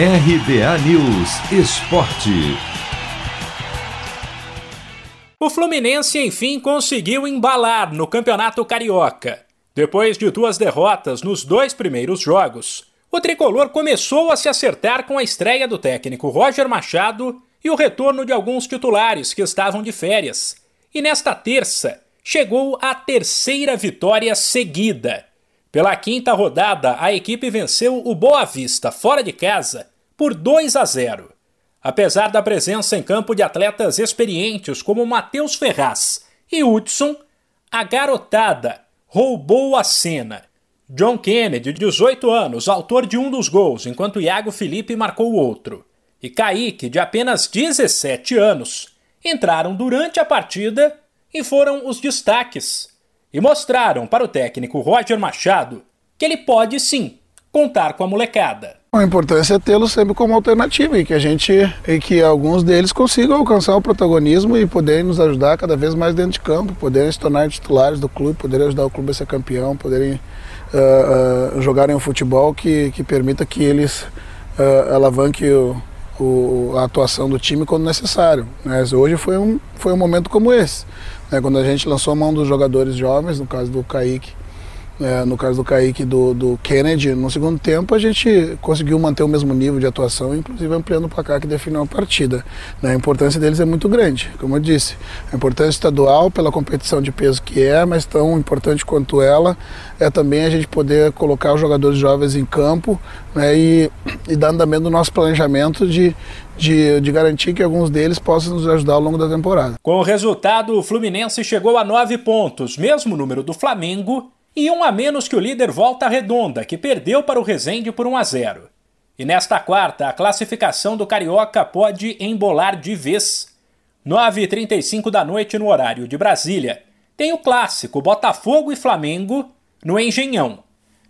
RBA News Esporte. O Fluminense, enfim, conseguiu embalar no Campeonato Carioca. Depois de duas derrotas nos dois primeiros jogos, o tricolor começou a se acertar com a estreia do técnico Roger Machado e o retorno de alguns titulares que estavam de férias. E nesta terça, chegou a terceira vitória seguida. Pela quinta rodada, a equipe venceu o Boa Vista fora de casa por 2 a 0. Apesar da presença em campo de atletas experientes como Matheus Ferraz e Hudson, a garotada roubou a cena. John Kennedy, de 18 anos, autor de um dos gols, enquanto Iago Felipe marcou outro, e Kaique, de apenas 17 anos, entraram durante a partida e foram os destaques e mostraram para o técnico Roger Machado que ele pode sim contar com a molecada. A importância é tê-los sempre como alternativa e que a gente e que alguns deles consigam alcançar o protagonismo e poderem nos ajudar cada vez mais dentro de campo, poderem se tornar titulares do clube, poderem ajudar o clube a ser campeão, poderem uh, uh, jogarem um futebol que, que permita que eles uh, alavanquem o, o, a atuação do time quando necessário. Mas hoje foi um, foi um momento como esse, né? quando a gente lançou a mão dos jogadores jovens, no caso do Kaique, é, no caso do Kaique e do, do, Kennedy, no segundo tempo a gente conseguiu manter o mesmo nível de atuação, inclusive ampliando o placar que definiu a partida. Né? A importância deles é muito grande, como eu disse. A importância estadual pela competição de peso que é, mas tão importante quanto ela é também a gente poder colocar os jogadores jovens em campo né? e, e dar andamento no nosso planejamento de, de, de, garantir que alguns deles possam nos ajudar ao longo da temporada. Com o resultado, o Fluminense chegou a nove pontos, mesmo número do Flamengo, e um a menos que o líder Volta Redonda, que perdeu para o Resende por 1 a 0. E nesta quarta, a classificação do Carioca pode embolar de vez. 9h35 da noite no horário de Brasília, tem o clássico Botafogo e Flamengo no Engenhão.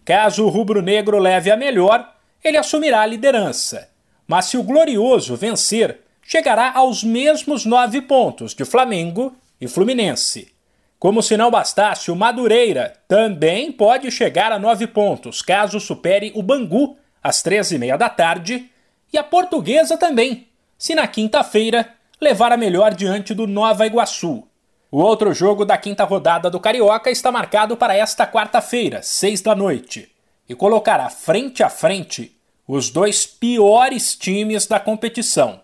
Caso o rubro-negro leve a melhor, ele assumirá a liderança. Mas se o Glorioso vencer, chegará aos mesmos nove pontos de Flamengo e Fluminense. Como se não bastasse, o Madureira também pode chegar a nove pontos, caso supere o Bangu às três e meia da tarde, e a Portuguesa também, se na quinta-feira levar a melhor diante do Nova Iguaçu. O outro jogo da quinta rodada do Carioca está marcado para esta quarta-feira, seis da noite, e colocará frente a frente os dois piores times da competição.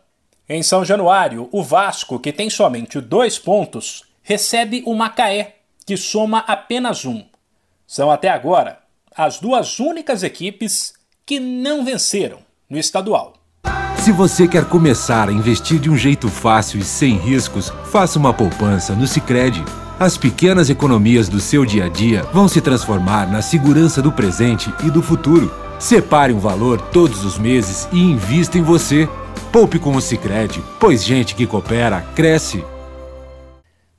Em São Januário, o Vasco, que tem somente dois pontos, recebe o Macaé, que soma apenas um. São até agora as duas únicas equipes que não venceram no estadual. Se você quer começar a investir de um jeito fácil e sem riscos, faça uma poupança no Sicredi. As pequenas economias do seu dia a dia vão se transformar na segurança do presente e do futuro. Separe um valor todos os meses e invista em você. Poupe com o Sicredi, pois gente que coopera cresce